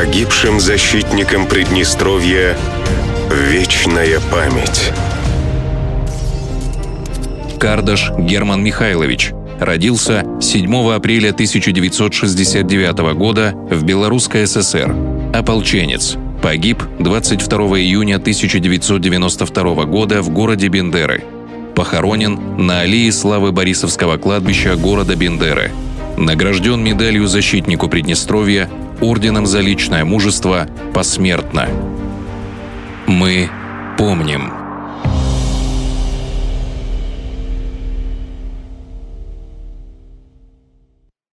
Погибшим защитникам Приднестровья вечная память. Кардаш Герман Михайлович. Родился 7 апреля 1969 года в Белорусской ССР. Ополченец. Погиб 22 июня 1992 года в городе Бендеры. Похоронен на аллее славы Борисовского кладбища города Бендеры. Награжден медалью защитнику Приднестровья, орденом за личное мужество посмертно. Мы помним.